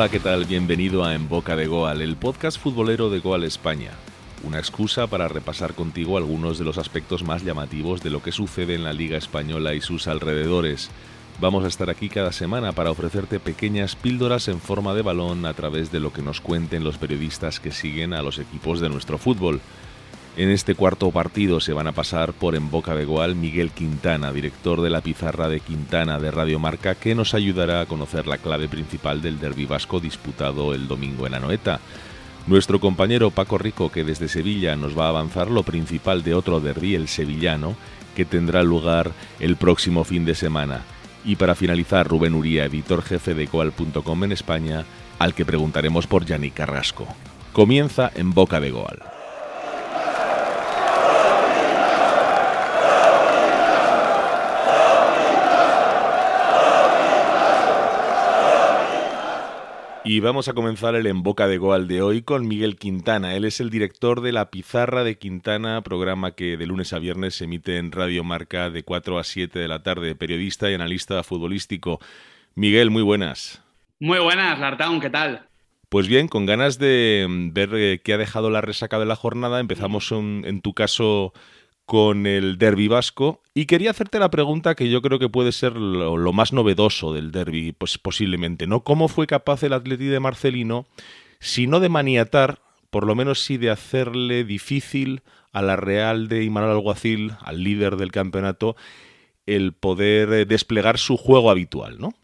Hola, ¿qué tal? Bienvenido a En Boca de Goal, el podcast futbolero de Goal España. Una excusa para repasar contigo algunos de los aspectos más llamativos de lo que sucede en la Liga Española y sus alrededores. Vamos a estar aquí cada semana para ofrecerte pequeñas píldoras en forma de balón a través de lo que nos cuenten los periodistas que siguen a los equipos de nuestro fútbol. En este cuarto partido se van a pasar por en boca de Goal Miguel Quintana, director de la pizarra de Quintana de Radio Marca, que nos ayudará a conocer la clave principal del derbi vasco disputado el domingo en Anoeta. Nuestro compañero Paco Rico, que desde Sevilla nos va a avanzar lo principal de otro derby, el sevillano, que tendrá lugar el próximo fin de semana. Y para finalizar, Rubén Uría, editor jefe de Goal.com en España, al que preguntaremos por Yannick Carrasco. Comienza en Boca de Goal. Y vamos a comenzar el En Boca de Goal de hoy con Miguel Quintana. Él es el director de La Pizarra de Quintana, programa que de lunes a viernes se emite en Radio Marca de 4 a 7 de la tarde. Periodista y analista futbolístico. Miguel, muy buenas. Muy buenas, Lartaun, ¿qué tal? Pues bien, con ganas de ver eh, qué ha dejado la resaca de la jornada, empezamos en tu caso con el derby vasco y quería hacerte la pregunta que yo creo que puede ser lo, más novedoso del derby, pues posiblemente, ¿no? ¿Cómo fue capaz el Atleti de Marcelino, si no de maniatar, por lo menos sí de hacerle difícil a la Real de Imanol Alguacil, al líder del campeonato, el poder eh, desplegar su juego habitual, ¿no?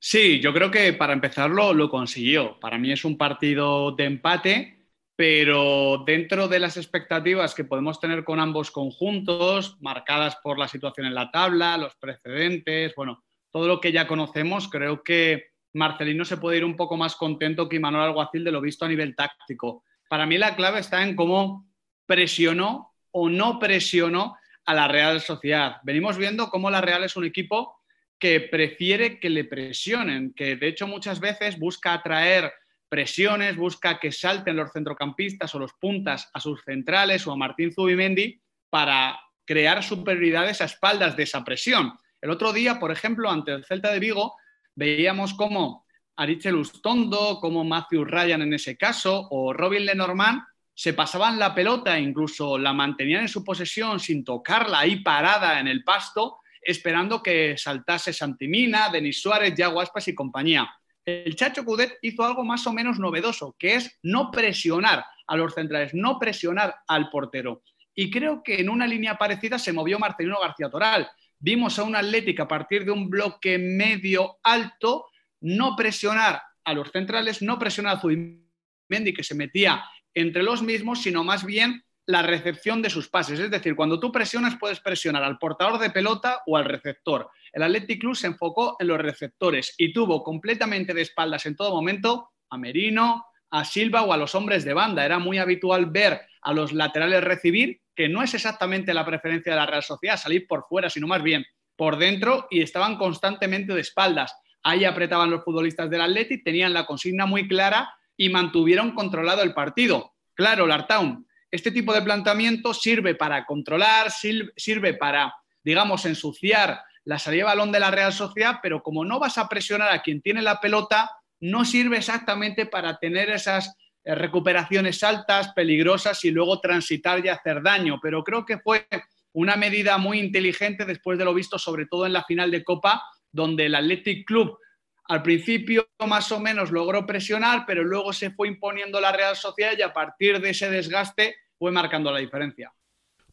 Sí, yo creo que para empezarlo lo consiguió. Para mí es un partido de empate pero dentro de las expectativas que podemos tener con ambos conjuntos, marcadas por la situación en la tabla, los precedentes, bueno, todo lo que ya conocemos, creo que Marcelino se puede ir un poco más contento que Manuel Alguacil de lo visto a nivel táctico. Para mí la clave está en cómo presionó o no presionó a la Real Sociedad. Venimos viendo cómo la Real es un equipo que prefiere que le presionen, que de hecho muchas veces busca atraer presiones, busca que salten los centrocampistas o los puntas a sus centrales o a Martín Zubimendi para crear superioridades a espaldas de esa presión. El otro día, por ejemplo, ante el Celta de Vigo, veíamos cómo Arichel Ustondo, como Matthew Ryan en ese caso, o Robin Lenormand, se pasaban la pelota incluso la mantenían en su posesión sin tocarla ahí parada en el pasto, esperando que saltase Santimina, Denis Suárez, Yago Aspas y compañía el Chacho Cudet hizo algo más o menos novedoso, que es no presionar a los centrales, no presionar al portero. Y creo que en una línea parecida se movió Marcelino García Toral. Vimos a un Atlético a partir de un bloque medio alto, no presionar a los centrales, no presionar a Zubimendi, que se metía entre los mismos, sino más bien la recepción de sus pases. Es decir, cuando tú presionas, puedes presionar al portador de pelota o al receptor. El Athletic Club se enfocó en los receptores y tuvo completamente de espaldas en todo momento a Merino, a Silva o a los hombres de banda. Era muy habitual ver a los laterales recibir, que no es exactamente la preferencia de la Real Sociedad, salir por fuera, sino más bien por dentro y estaban constantemente de espaldas. Ahí apretaban los futbolistas del Athletic, tenían la consigna muy clara y mantuvieron controlado el partido. Claro, Lartown, este tipo de planteamiento sirve para controlar, sirve para, digamos, ensuciar la salida de balón de la Real Sociedad, pero como no vas a presionar a quien tiene la pelota, no sirve exactamente para tener esas eh, recuperaciones altas, peligrosas y luego transitar y hacer daño. Pero creo que fue una medida muy inteligente después de lo visto, sobre todo en la final de Copa, donde el Athletic Club al principio más o menos logró presionar, pero luego se fue imponiendo la Real Sociedad y a partir de ese desgaste fue marcando la diferencia.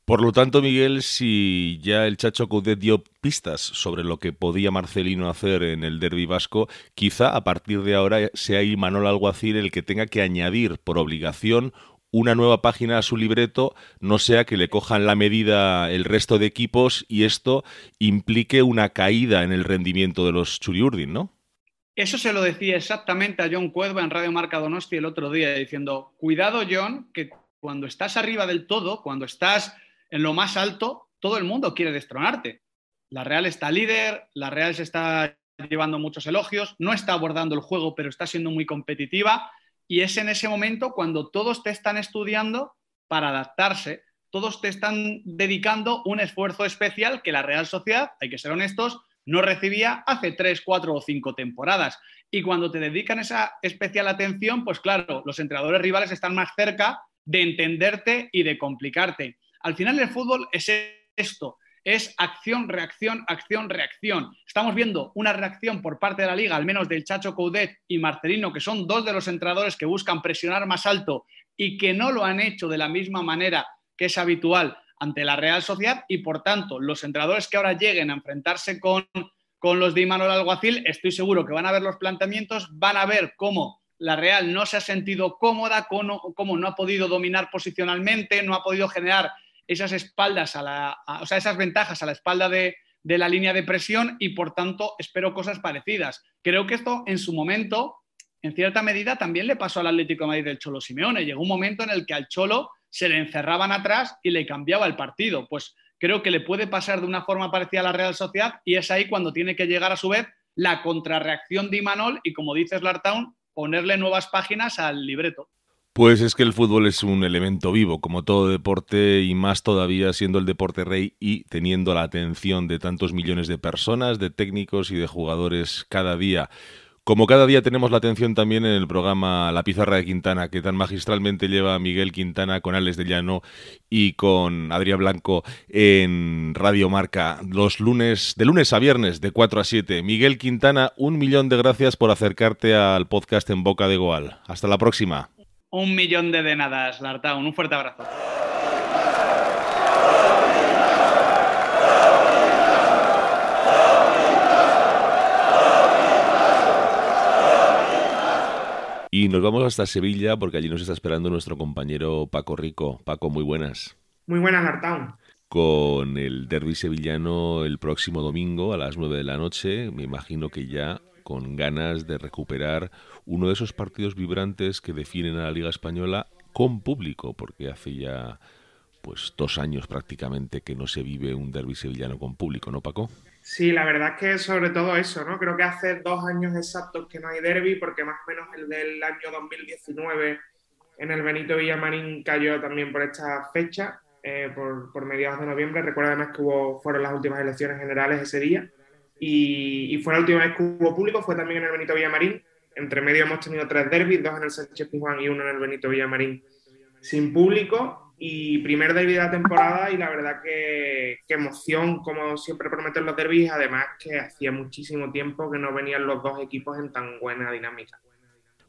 Por lo tanto, Miguel, si ya el Chacho Coudet dio pistas sobre lo que podía Marcelino hacer en el derby vasco, quizá a partir de ahora sea Imanol Alguacil el que tenga que añadir por obligación una nueva página a su libreto, no sea que le cojan la medida el resto de equipos y esto implique una caída en el rendimiento de los Churiurdin, ¿no? Eso se lo decía exactamente a John Cuerva en Radio Marca Donosti el otro día, diciendo, cuidado John, que cuando estás arriba del todo, cuando estás en lo más alto, todo el mundo quiere destronarte. La Real está líder, la Real se está llevando muchos elogios, no está abordando el juego, pero está siendo muy competitiva y es en ese momento cuando todos te están estudiando para adaptarse, todos te están dedicando un esfuerzo especial que la Real Sociedad, hay que ser honestos, no recibía hace tres, cuatro o cinco temporadas. Y cuando te dedican esa especial atención, pues claro, los entrenadores rivales están más cerca de entenderte y de complicarte. Al final el fútbol es esto, es acción, reacción, acción, reacción. Estamos viendo una reacción por parte de la liga, al menos del Chacho Coudet y Marcelino, que son dos de los entrenadores que buscan presionar más alto y que no lo han hecho de la misma manera que es habitual ante la Real Sociedad y por tanto los entrenadores que ahora lleguen a enfrentarse con, con los de Imanol Alguacil, estoy seguro que van a ver los planteamientos, van a ver cómo la Real no se ha sentido cómoda, cómo, no ha podido dominar posicionalmente, no ha podido generar esas espaldas, a la, o sea, esas ventajas a la espalda de, de la línea de presión y por tanto espero cosas parecidas. Creo que esto en su momento, en cierta medida, también le pasó al Atlético Madrid del Cholo Simeone. Llegó un momento en el que al Cholo se le encerraban atrás y le cambiaba el partido. Pues creo que le puede pasar de una forma parecida a la Real Sociedad y es ahí cuando tiene que llegar a su vez la contrarreacción de Imanol y, como dices, Lartown, ponerle nuevas páginas al libreto. Pues es que el fútbol es un elemento vivo, como todo deporte, y más todavía siendo el deporte rey y teniendo la atención de tantos millones de personas, de técnicos y de jugadores cada día. Como cada día tenemos la atención también en el programa La Pizarra de Quintana, que tan magistralmente lleva Miguel Quintana con Alex de Llano y con Adrián Blanco en Radio Marca, los lunes, de lunes a viernes, de 4 a 7. Miguel Quintana, un millón de gracias por acercarte al podcast en Boca de Goal. Hasta la próxima. Un millón de denadas, Lartaun. Un fuerte abrazo. Nos vamos hasta Sevilla porque allí nos está esperando nuestro compañero Paco Rico. Paco, muy buenas. Muy buenas, Artaun. Con el derby sevillano el próximo domingo a las 9 de la noche, me imagino que ya con ganas de recuperar uno de esos partidos vibrantes que definen a la Liga Española con público, porque hace ya pues dos años prácticamente que no se vive un derby sevillano con público, ¿no, Paco? Sí, la verdad es que sobre todo eso, ¿no? Creo que hace dos años exactos que no hay derby, porque más o menos el del año 2019 en el Benito Villamarín cayó también por esta fecha, eh, por, mediados de noviembre. Recuerda además que fueron las últimas elecciones generales ese día. Y, fue la última vez que hubo público, fue también en el Benito Villamarín. Entre medio hemos tenido tres derbis, dos en el Sánchez Pizjuán y uno en el Benito Villamarín sin público y primer derby de la temporada y la verdad que, emoción, como siempre prometen los derbis, además que hacía muchísimo tiempo que no venían los dos equipos en tan buena dinámica.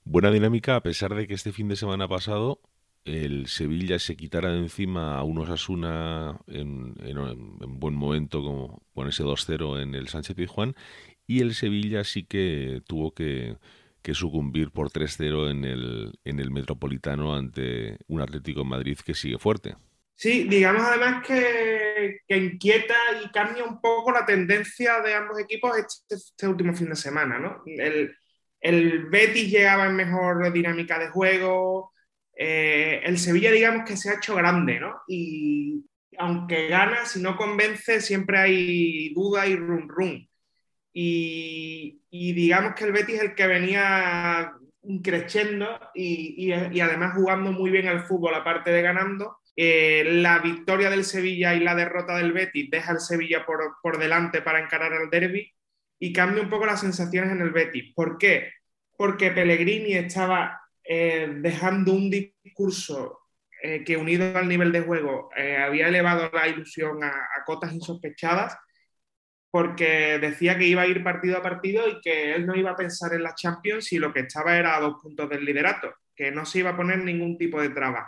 Buena dinámica a pesar de que este fin de semana pasado el Sevilla se quitara de encima a unos Asuna en, en, buen momento como con ese 2-0 en el Sánchez Pizjuán y el Sevilla sí que tuvo que que sucumbir por 3-0 en el, en el Metropolitano ante un Atlético en Madrid que sigue fuerte. Sí, digamos además que, que, inquieta y cambia un poco la tendencia de ambos equipos este, este último fin de semana, ¿no? El, el, Betis llegaba en mejor dinámica de juego, eh, el Sevilla digamos que se ha hecho grande, ¿no? Y aunque gana, si no convence, siempre hay duda y rum rum. Y, digamos que el Betis es el que venía creciendo y, además jugando muy bien al fútbol, aparte de ganando. Eh, la victoria del Sevilla y la derrota del Betis deja al Sevilla por, delante para encarar al derby y cambia un poco las sensaciones en el Betis. ¿Por qué? Porque Pellegrini estaba eh, dejando un discurso eh, que unido al nivel de juego había elevado la ilusión a, a cotas insospechadas porque decía que iba a ir partido a partido y que él no iba a pensar en la Champions y lo que estaba era a dos puntos del liderato, que no se iba a poner ningún tipo de traba.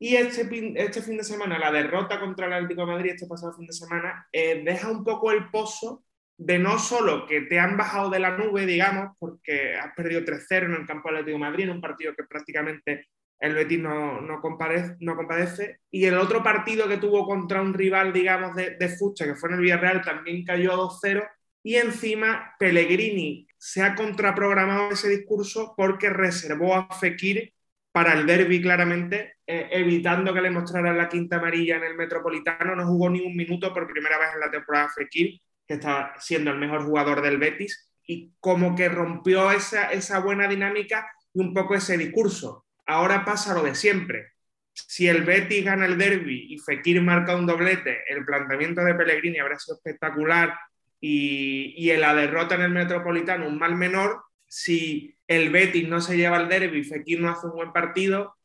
Y este, este fin de semana, la derrota contra el Atlético de Madrid, este pasado fin de semana, eh, deja un poco el pozo de no solo que te han bajado de la nube, digamos, porque has perdido 3-0 en el campo Atlético de Madrid, en un partido que prácticamente el Betis no, no, compadece, Y el otro partido que tuvo contra un rival, digamos, de, de Fucha, que fue en el Villarreal, también cayó 2-0. Y encima Pellegrini se ha contraprogramado ese discurso porque reservó a Fekir para el derby claramente, eh, evitando que le mostraran la quinta amarilla en el Metropolitano. No jugó ni un minuto por primera vez en la temporada Fekir, que está siendo el mejor jugador del Betis, y como que rompió esa, esa buena dinámica y un poco ese discurso ahora pasa lo de siempre. Si el Betis gana el derby y Fekir marca un doblete, el planteamiento de Pellegrini habrá sido espectacular y, en la derrota en el Metropolitano un mal menor, si el Betis no se lleva el derby y Fekir no hace un buen partido,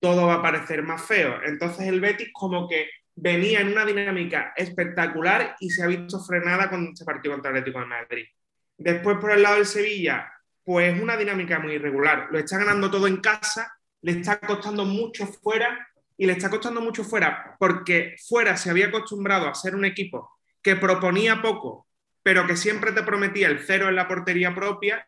todo va a parecer más feo. Entonces el Betis como que venía en una dinámica espectacular y se ha visto frenada con este partido contra el Atlético de Madrid. Después por el lado del Sevilla, pues una dinámica muy irregular. Lo está ganando todo en casa, le está costando mucho fuera y le está costando mucho fuera porque fuera se había acostumbrado a ser un equipo que proponía poco, pero que siempre te prometía el cero en la portería propia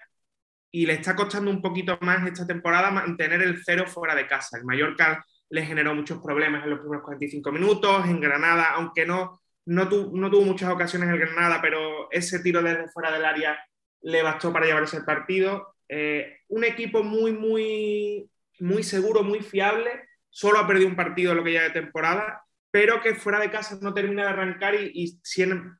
y le está costando un poquito más esta temporada mantener el cero fuera de casa. El Mallorca le generó muchos problemas en los primeros 45 minutos, en Granada, aunque no, no, no tuvo muchas ocasiones en Granada, pero ese tiro desde fuera del área le bastó para llevarse el partido. Eh, un equipo muy, muy, muy seguro, muy fiable, solo ha perdido un partido lo que ya de temporada, pero que fuera de casa no termina de arrancar y,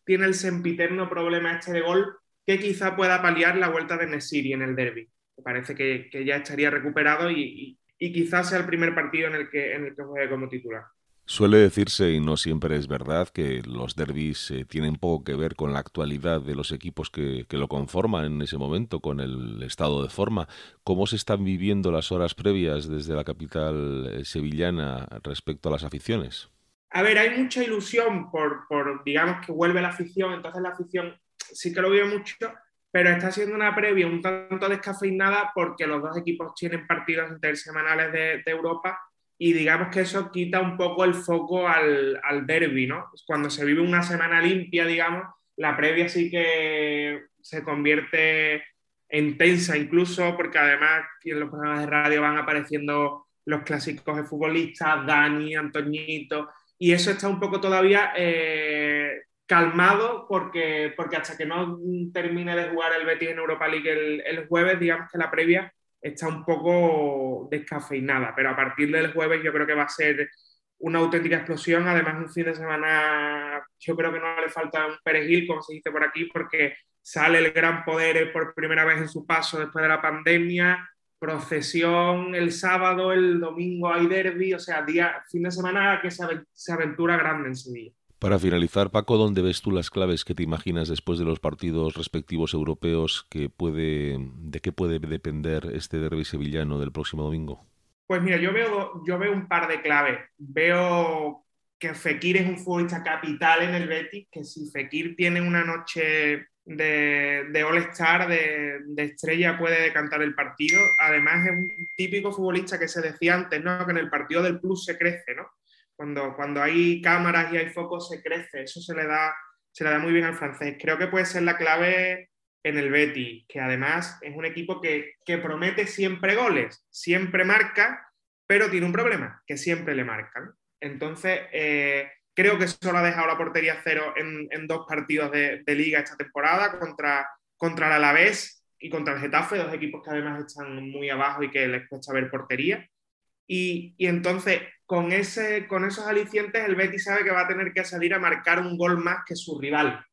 tiene el sempiterno problema este de gol que quizá pueda paliar la vuelta de Nesiri en el derby. Parece que, ya estaría recuperado y, quizás sea el primer partido en el que, en el que juegue como titular. Suele decirse, y no siempre es verdad, que los derbis eh, tienen poco que ver con la actualidad de los equipos que, lo conforman en ese momento, con el estado de forma. ¿Cómo se están viviendo las horas previas desde la capital eh, sevillana respecto a las aficiones? A ver, hay mucha ilusión por, digamos, que vuelve la afición, entonces la afición sí que lo vive mucho, pero está siendo una previa un tanto descafeinada porque los dos equipos tienen partidos intersemanales de Europa y digamos que eso quita un poco el foco al, al derby, ¿no? Cuando se vive una semana limpia, digamos, la previa sí que se convierte en tensa incluso, porque además en los programas de radio van apareciendo los clásicos de futbolistas, Dani, Antoñito, y eso está un poco todavía eh, calmado porque, porque hasta que no termine de jugar el Betis en Europa League el, el jueves, digamos que la previa está un poco descafeinada, pero a partir del jueves yo creo que va a ser una auténtica explosión. Además, un fin de semana, yo creo que no le falta un perejil, como se dice por aquí, porque sale el gran poder por primera vez en su paso después de la pandemia. Procesión el sábado, el domingo hay derby, o sea, día, fin de semana que se aventura grande en Sevilla. Para finalizar, Paco, ¿dónde ves tú las claves que te imaginas después de los partidos respectivos europeos que puede, de qué puede depender este derby sevillano del próximo domingo? Pues mira, yo veo, yo veo un par de claves. Veo que Fekir es un futbolista capital en el Betis, que si Fekir tiene una noche de, All-Star, de, de, estrella, puede cantar el partido. Además, es un típico futbolista que se decía antes, ¿no? Que en el partido del Plus se crece, ¿no? Cuando, cuando hay cámaras y hay focos se crece, eso se le, da, se le da muy bien al francés. Creo que puede ser la clave en el Betis, que además es un equipo que, que promete siempre goles, siempre marca, pero tiene un problema, que siempre le marcan. Entonces, eh, creo que solo ha dejado la portería cero en, en dos partidos de, de, liga esta temporada, contra, contra el Alavés y contra el Getafe, dos equipos que además están muy abajo y que les cuesta ver portería. Y, entonces con, ese, con esos alicientes el Betis sabe que va a tener que salir a marcar un gol más que su rival.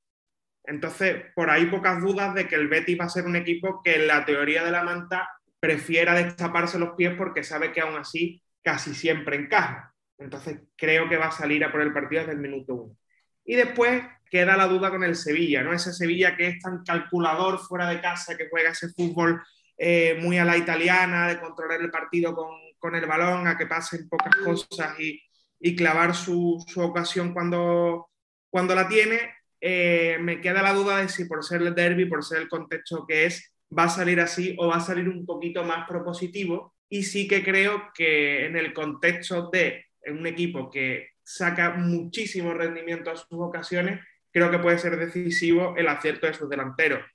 Entonces, por ahí pocas dudas de que el Betis va a ser un equipo que en la teoría de la manta prefiera destaparse los pies porque sabe que aún así casi siempre encaja. Entonces, creo que va a salir a por el partido desde el minuto uno. Y después queda la duda con el Sevilla, ¿no? Ese Sevilla que es tan calculador fuera de casa, que juega ese fútbol eh, muy a la italiana, de controlar el partido con, con el balón, a que pasen pocas cosas y, y clavar su, su, ocasión cuando, cuando la tiene, eh, me queda la duda de si por ser el derby, por ser el contexto que es, va a salir así o va a salir un poquito más propositivo. Y sí que creo que en el contexto de un equipo que saca muchísimo rendimiento a sus ocasiones, creo que puede ser decisivo el acierto de sus delanteros,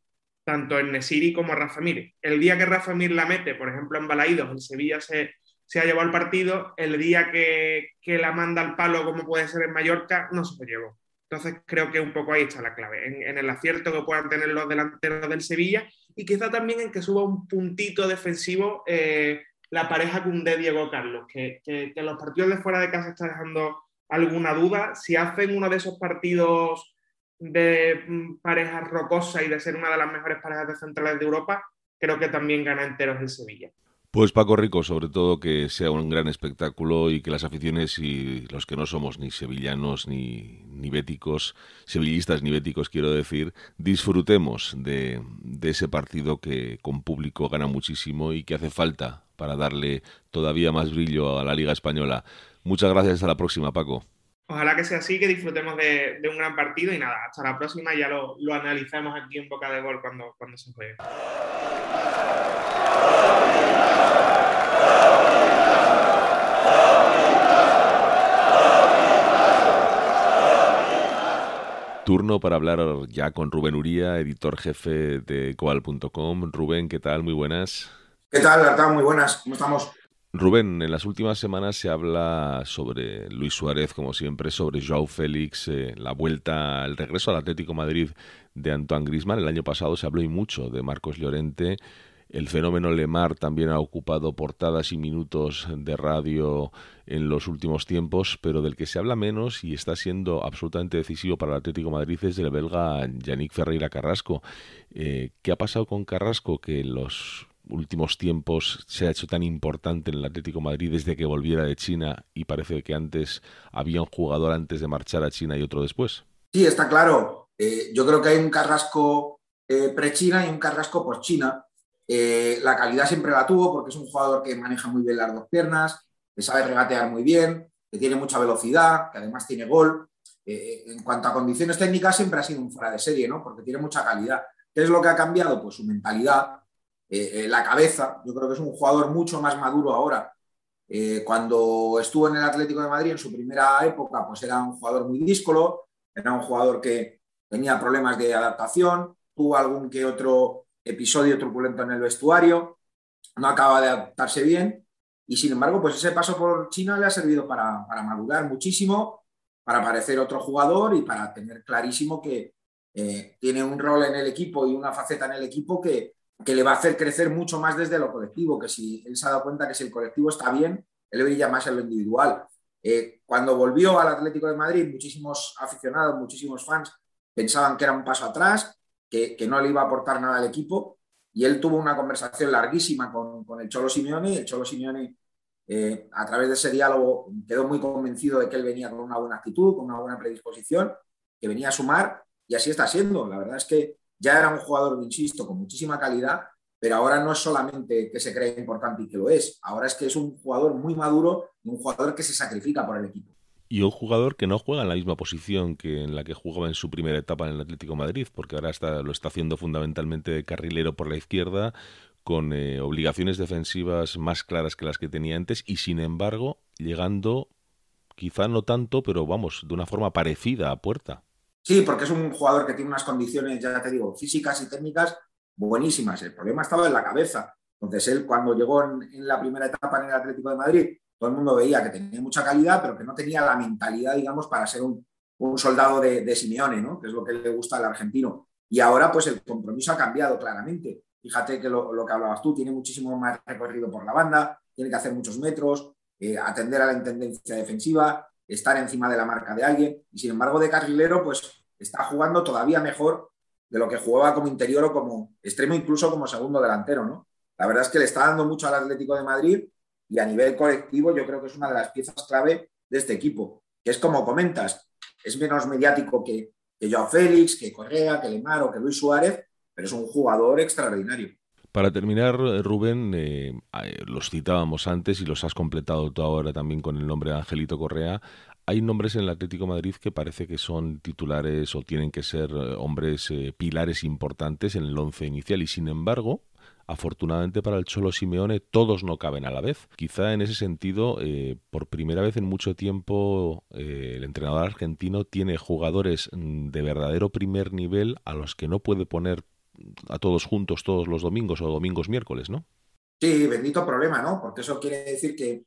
tanto en Nesiri como Rafa Mir. El día que Rafa Mir la mete, por ejemplo, en Balaídos, en Sevilla se, se ha llevado el partido, el día que, que, la manda al palo, como puede ser en Mallorca, no se lo llevó. Entonces creo que un poco ahí está la clave, en, en, el acierto que puedan tener los delanteros del Sevilla y quizá también en que suba un puntito defensivo eh, la pareja de diego Carlos, que, que, los partidos de fuera de casa está dejando alguna duda. Si hacen uno de esos partidos de mm, parejas rocosas y de ser una de las mejores parejas de centrales de Europa, creo que también gana enteros el Sevilla. Pues Paco Rico, sobre todo que sea un gran espectáculo y que las aficiones y los que no somos ni sevillanos ni, ni béticos, sevillistas ni béticos quiero decir, disfrutemos de, de ese partido que con público gana muchísimo y que hace falta para darle todavía más brillo a la Liga Española. Muchas gracias, hasta la próxima, Paco. Ojalá que sea así, que disfrutemos de, de un gran partido y nada, hasta la próxima ya lo, lo analizamos aquí en Boca de Gol cuando, cuando se juegue. Turno para hablar ya con Rubén Uría, editor jefe de coal.com. Rubén, ¿qué tal? Muy buenas. ¿Qué tal, Artán? Muy buenas. ¿Cómo estamos? Rubén, en las últimas semanas se habla sobre Luis Suárez, como siempre, sobre Joao Félix, eh, la vuelta, el regreso al Atlético Madrid de Antoine Grisman. El año pasado se habló y mucho de Marcos Llorente. El fenómeno Lemar también ha ocupado portadas y minutos de radio en los últimos tiempos, pero del que se habla menos y está siendo absolutamente decisivo para el Atlético Madrid es del belga Yannick Ferreira Carrasco. Eh, ¿Qué ha pasado con Carrasco que en los últimos tiempos se ha hecho tan importante en el Atlético Madrid desde que volviera de China y parece que antes había un jugador antes de marchar a China y otro después? Sí, está claro. Eh, yo creo que hay un Carrasco eh, pre-China y un Carrasco post-China eh, la calidad siempre la tuvo porque es un jugador que maneja muy bien las dos piernas, que sabe regatear muy bien, que tiene mucha velocidad, que además tiene gol. Eh, en cuanto a condiciones técnicas, siempre ha sido un fuera de serie, ¿no? Porque tiene mucha calidad. ¿Qué es lo que ha cambiado? Pues su mentalidad, eh, la cabeza. Yo creo que es un jugador mucho más maduro ahora. cuando estuvo en el Atlético de Madrid en su primera época, pues era un jugador muy díscolo, era un jugador que tenía problemas de adaptación, tuvo algún que otro episodio truculento en el vestuario, no acaba de adaptarse bien y sin embargo, pues ese paso por China le ha servido para, madurar muchísimo, para parecer otro jugador y para tener clarísimo que eh, tiene un rol en el equipo y una faceta en el equipo que, que le va a hacer crecer mucho más desde lo colectivo, que si él se ha dado cuenta que si el colectivo está bien, él brilla más en lo individual. Eh, cuando volvió al Atlético de Madrid, muchísimos aficionados, muchísimos fans pensaban que era un paso atrás, que, no le iba a aportar nada al equipo. Y él tuvo una conversación larguísima con, el Cholo Simeone el Cholo Simeone, eh, a través de ese diálogo, quedó muy convencido de que él venía con una buena actitud, con una buena predisposición, que venía a sumar y así está siendo. La verdad es que ya era un jugador, insisto, con muchísima calidad, pero ahora no es solamente que se cree importante y que lo es, ahora es que es un jugador muy maduro y un jugador que se sacrifica por el equipo y un jugador que no juega en la misma posición que en la que jugaba en su primera etapa en el Atlético Madrid, porque ahora está, lo está haciendo fundamentalmente de carrilero por la izquierda, con eh, obligaciones defensivas más claras que las que tenía antes, y sin embargo, llegando, quizá no tanto, pero vamos, de una forma parecida a puerta. Sí, porque es un jugador que tiene unas condiciones, ya te digo, físicas y técnicas buenísimas. El problema estaba en la cabeza. Entonces, él cuando llegó en la primera etapa en el Atlético de Madrid, todo el mundo veía que tenía mucha calidad, pero que no tenía la mentalidad, digamos, para ser un, soldado de, Simeone, ¿no? que es lo que le gusta al argentino. Y ahora, pues el compromiso ha cambiado claramente. Fíjate que lo, que hablabas tú, tiene muchísimo más recorrido por la banda, tiene que hacer muchos metros, eh, atender a la intendencia defensiva, estar encima de la marca de alguien. Y sin embargo, de carrilero, pues está jugando todavía mejor de lo que jugaba como interior o como extremo, incluso como segundo delantero, ¿no? La verdad es que le está dando mucho al Atlético de Madrid y a nivel colectivo yo creo que es una de las piezas clave de este equipo, que es como comentas, es menos mediático que, que Joao Félix, que Correa, que Lemar o que Luis Suárez, pero es un jugador extraordinario. Para terminar, Rubén, eh, eh, los citábamos antes y los has completado tú ahora también con el nombre de Angelito Correa. Hay nombres en el Atlético Madrid que parece que son titulares o tienen que ser eh, hombres pilares importantes en el once inicial y sin embargo Afortunadamente para el Cholo Simeone todos no caben a la vez. Quizá en ese sentido, eh, por primera vez en mucho tiempo, eh, el entrenador argentino tiene jugadores mm, de verdadero primer nivel a los que no puede poner a todos juntos todos los domingos o domingos miércoles, ¿no? Sí, bendito problema, ¿no? Porque eso quiere decir que,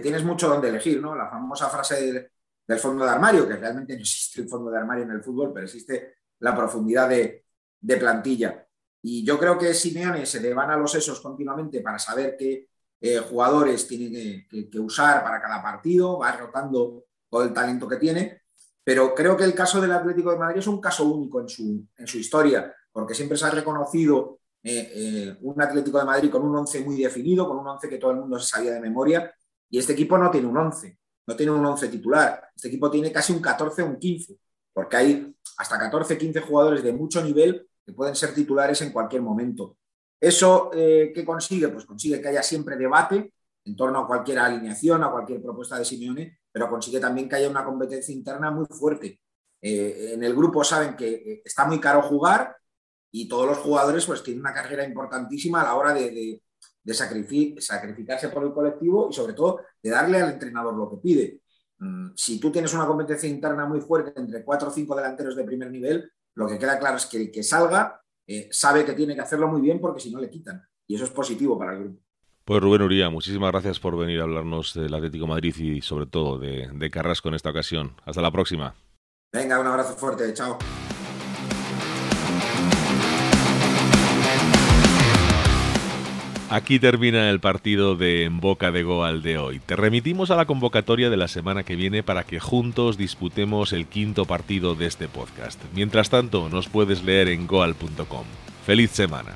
tienes mucho donde elegir, ¿no? La famosa frase del, fondo de armario, que realmente no existe el fondo de armario en el fútbol, pero existe la profundidad de, de plantilla. Y yo creo que Simeone se le van a los sesos continuamente para saber qué eh, jugadores tiene que, usar para cada partido, va rotando todo el talento que tiene. Pero creo que el caso del Atlético de Madrid es un caso único en su, en su historia, porque siempre se ha reconocido eh, eh, un Atlético de Madrid con un 11 muy definido, con un 11 que todo el mundo se sabía de memoria, y este equipo no tiene un 11, no tiene un 11 titular, este equipo tiene casi un 14 o un 15, porque hay hasta 14, 15 jugadores de mucho nivel que pueden ser titulares en cualquier momento. ¿Eso eh, qué consigue? Pues consigue que haya siempre debate en torno a cualquier alineación, a cualquier propuesta de Simeone, pero consigue también que haya una competencia interna muy fuerte. Eh, en el grupo saben que eh, está muy caro jugar y todos los jugadores pues tienen una carrera importantísima a la hora de, sacrificarse por el colectivo y sobre todo de darle al entrenador lo que pide. Mm, si tú tienes una competencia interna muy fuerte entre cuatro o cinco delanteros de primer nivel, lo que queda claro es que el que salga eh, sabe que tiene que hacerlo muy bien porque si no le quitan. Y eso es positivo para el grupo. Pues Rubén Uría, muchísimas gracias por venir a hablarnos del Atlético Madrid y sobre todo de, de Carrasco en esta ocasión. Hasta la próxima. Venga, un abrazo fuerte, chao. Aquí termina el partido de En Boca de Goal de hoy. Te remitimos a la convocatoria de la semana que viene para que juntos disputemos el quinto partido de este podcast. Mientras tanto, nos puedes leer en goal.com. ¡Feliz semana!